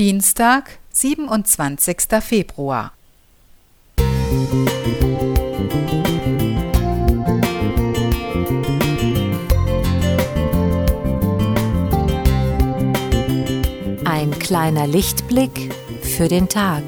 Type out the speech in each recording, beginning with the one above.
Dienstag, 27. Februar. Ein kleiner Lichtblick für den Tag.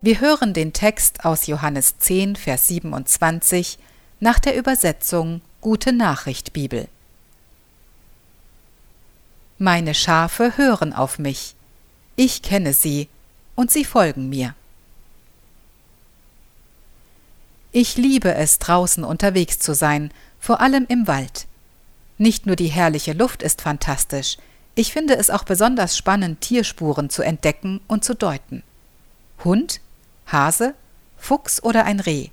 Wir hören den Text aus Johannes 10, Vers 27 nach der Übersetzung Gute Nachricht Bibel. Meine Schafe hören auf mich, ich kenne sie, und sie folgen mir. Ich liebe es, draußen unterwegs zu sein, vor allem im Wald. Nicht nur die herrliche Luft ist fantastisch, ich finde es auch besonders spannend, Tierspuren zu entdecken und zu deuten. Hund, Hase, Fuchs oder ein Reh.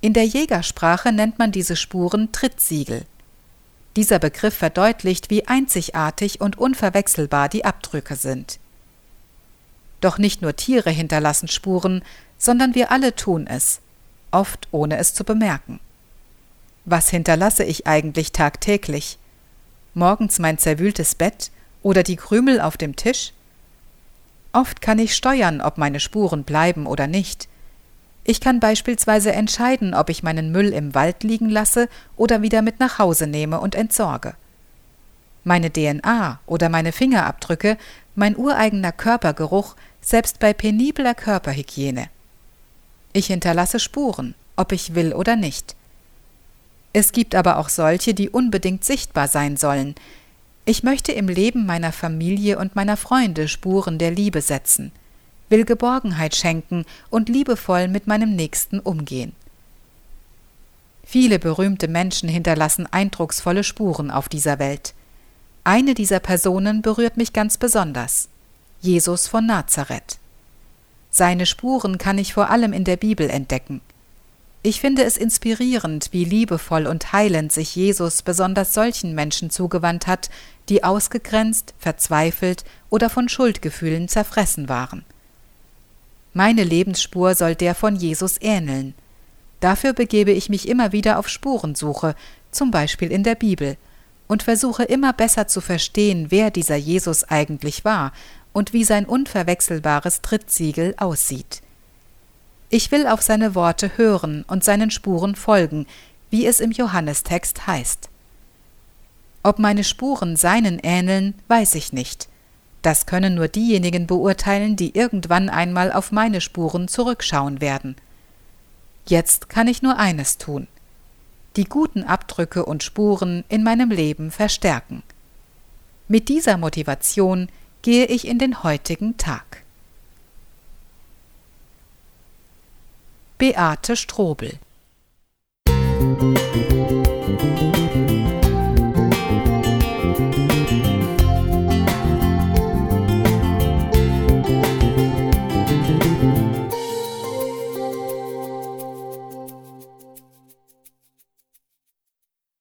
In der Jägersprache nennt man diese Spuren Trittsiegel. Dieser Begriff verdeutlicht, wie einzigartig und unverwechselbar die Abdrücke sind. Doch nicht nur Tiere hinterlassen Spuren, sondern wir alle tun es, oft ohne es zu bemerken. Was hinterlasse ich eigentlich tagtäglich? Morgens mein zerwühltes Bett oder die Krümel auf dem Tisch? Oft kann ich steuern, ob meine Spuren bleiben oder nicht. Ich kann beispielsweise entscheiden, ob ich meinen Müll im Wald liegen lasse oder wieder mit nach Hause nehme und entsorge. Meine DNA oder meine Fingerabdrücke, mein ureigener Körpergeruch, selbst bei penibler Körperhygiene. Ich hinterlasse Spuren, ob ich will oder nicht. Es gibt aber auch solche, die unbedingt sichtbar sein sollen, ich möchte im Leben meiner Familie und meiner Freunde Spuren der Liebe setzen, will Geborgenheit schenken und liebevoll mit meinem Nächsten umgehen. Viele berühmte Menschen hinterlassen eindrucksvolle Spuren auf dieser Welt. Eine dieser Personen berührt mich ganz besonders. Jesus von Nazareth. Seine Spuren kann ich vor allem in der Bibel entdecken. Ich finde es inspirierend, wie liebevoll und heilend sich Jesus besonders solchen Menschen zugewandt hat, die ausgegrenzt, verzweifelt oder von Schuldgefühlen zerfressen waren. Meine Lebensspur soll der von Jesus ähneln. Dafür begebe ich mich immer wieder auf Spurensuche, zum Beispiel in der Bibel, und versuche immer besser zu verstehen, wer dieser Jesus eigentlich war und wie sein unverwechselbares Trittsiegel aussieht. Ich will auf seine Worte hören und seinen Spuren folgen, wie es im Johannestext heißt. Ob meine Spuren seinen ähneln, weiß ich nicht. Das können nur diejenigen beurteilen, die irgendwann einmal auf meine Spuren zurückschauen werden. Jetzt kann ich nur eines tun die guten Abdrücke und Spuren in meinem Leben verstärken. Mit dieser Motivation gehe ich in den heutigen Tag. Beate Strobel. Musik